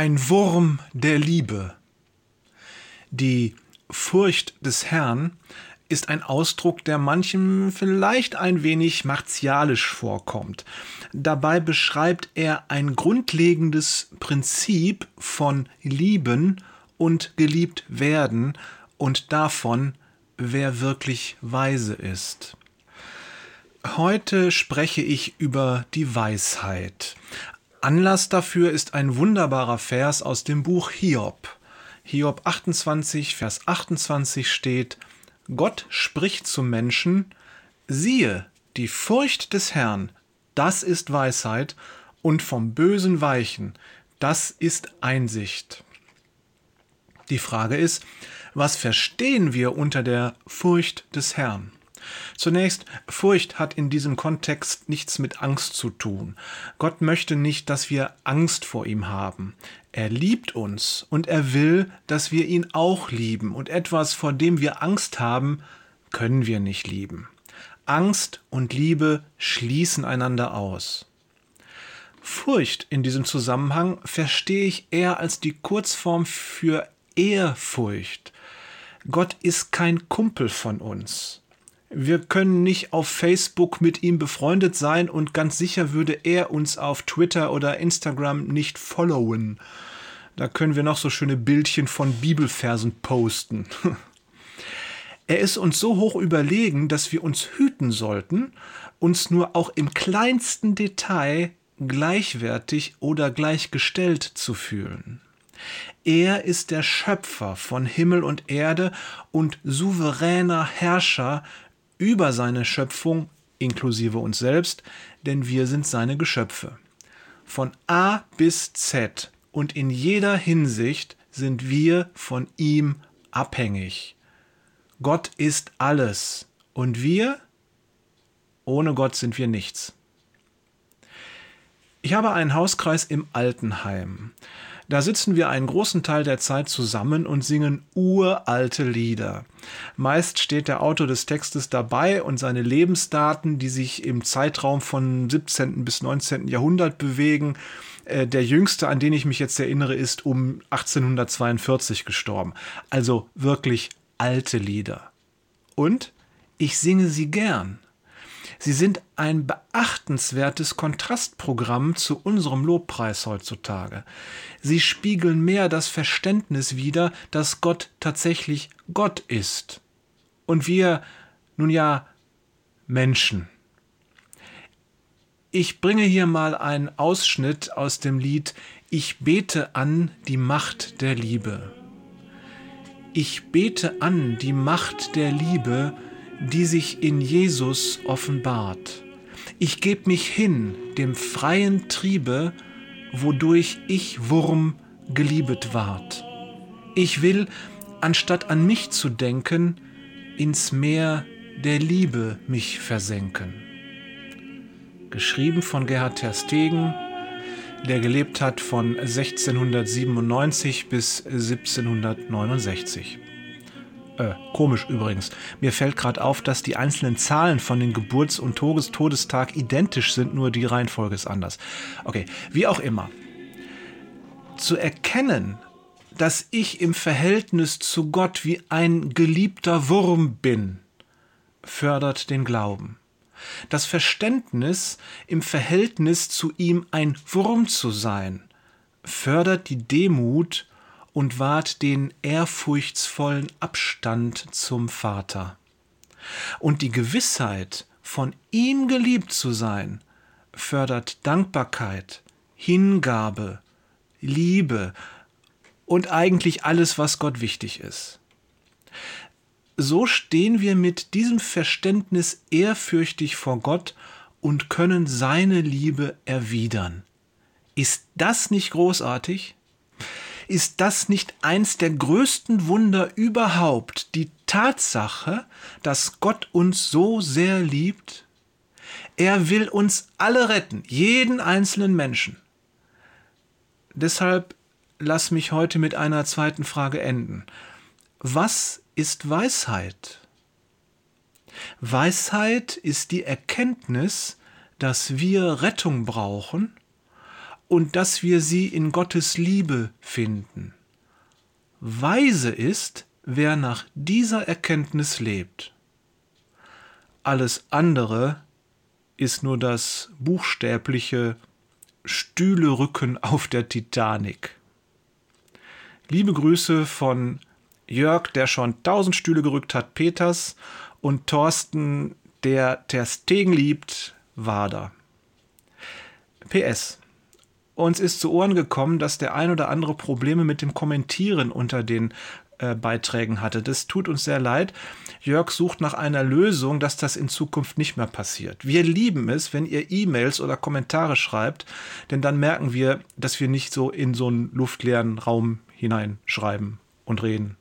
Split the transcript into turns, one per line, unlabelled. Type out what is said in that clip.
Ein Wurm der Liebe. Die Furcht des Herrn ist ein Ausdruck, der manchem vielleicht ein wenig martialisch vorkommt. Dabei beschreibt er ein grundlegendes Prinzip von Lieben und geliebt werden und davon, wer wirklich weise ist. Heute spreche ich über die Weisheit. Anlass dafür ist ein wunderbarer Vers aus dem Buch Hiob. Hiob 28, Vers 28 steht, Gott spricht zum Menschen, siehe, die Furcht des Herrn, das ist Weisheit, und vom Bösen weichen, das ist Einsicht. Die Frage ist, was verstehen wir unter der Furcht des Herrn? Zunächst, Furcht hat in diesem Kontext nichts mit Angst zu tun. Gott möchte nicht, dass wir Angst vor ihm haben. Er liebt uns und er will, dass wir ihn auch lieben. Und etwas, vor dem wir Angst haben, können wir nicht lieben. Angst und Liebe schließen einander aus. Furcht in diesem Zusammenhang verstehe ich eher als die Kurzform für Ehrfurcht. Gott ist kein Kumpel von uns. Wir können nicht auf Facebook mit ihm befreundet sein und ganz sicher würde er uns auf Twitter oder Instagram nicht followen. Da können wir noch so schöne Bildchen von Bibelversen posten. er ist uns so hoch überlegen, dass wir uns hüten sollten, uns nur auch im kleinsten Detail gleichwertig oder gleichgestellt zu fühlen. Er ist der Schöpfer von Himmel und Erde und souveräner Herrscher über seine Schöpfung inklusive uns selbst, denn wir sind seine Geschöpfe. Von A bis Z und in jeder Hinsicht sind wir von ihm abhängig. Gott ist alles und wir, ohne Gott sind wir nichts. Ich habe einen Hauskreis im Altenheim. Da sitzen wir einen großen Teil der Zeit zusammen und singen uralte Lieder. Meist steht der Autor des Textes dabei und seine Lebensdaten, die sich im Zeitraum von 17. bis 19. Jahrhundert bewegen. Äh, der jüngste, an den ich mich jetzt erinnere, ist um 1842 gestorben. Also wirklich alte Lieder. Und ich singe sie gern. Sie sind ein beachtenswertes Kontrastprogramm zu unserem Lobpreis heutzutage. Sie spiegeln mehr das Verständnis wider, dass Gott tatsächlich Gott ist. Und wir, nun ja, Menschen. Ich bringe hier mal einen Ausschnitt aus dem Lied Ich bete an die Macht der Liebe. Ich bete an die Macht der Liebe, die sich in Jesus offenbart. Ich geb mich hin dem freien Triebe, wodurch ich Wurm geliebet ward. Ich will, anstatt an mich zu denken, ins Meer der Liebe mich versenken. Geschrieben von Gerhard Terstegen, der gelebt hat von 1697 bis 1769. Äh, komisch übrigens. Mir fällt gerade auf, dass die einzelnen Zahlen von den Geburts- und Todes Todestag identisch sind, nur die Reihenfolge ist anders. Okay, wie auch immer. Zu erkennen, dass ich im Verhältnis zu Gott wie ein geliebter Wurm bin, fördert den Glauben. Das Verständnis, im Verhältnis zu ihm ein Wurm zu sein, fördert die Demut und wahrt den ehrfurchtsvollen Abstand zum Vater. Und die Gewissheit, von ihm geliebt zu sein, fördert Dankbarkeit, Hingabe, Liebe und eigentlich alles, was Gott wichtig ist. So stehen wir mit diesem Verständnis ehrfürchtig vor Gott und können seine Liebe erwidern. Ist das nicht großartig? Ist das nicht eins der größten Wunder überhaupt, die Tatsache, dass Gott uns so sehr liebt? Er will uns alle retten, jeden einzelnen Menschen. Deshalb lass mich heute mit einer zweiten Frage enden. Was ist Weisheit? Weisheit ist die Erkenntnis, dass wir Rettung brauchen und dass wir sie in Gottes Liebe finden. Weise ist, wer nach dieser Erkenntnis lebt. Alles andere ist nur das buchstäbliche Stühlerücken auf der Titanic. Liebe Grüße von Jörg, der schon tausend Stühle gerückt hat, Peters und Thorsten, der Ter Stegen liebt, Wader. PS. Uns ist zu Ohren gekommen, dass der ein oder andere Probleme mit dem Kommentieren unter den äh, Beiträgen hatte. Das tut uns sehr leid. Jörg sucht nach einer Lösung, dass das in Zukunft nicht mehr passiert. Wir lieben es, wenn ihr E-Mails oder Kommentare schreibt, denn dann merken wir, dass wir nicht so in so einen luftleeren Raum hineinschreiben und reden.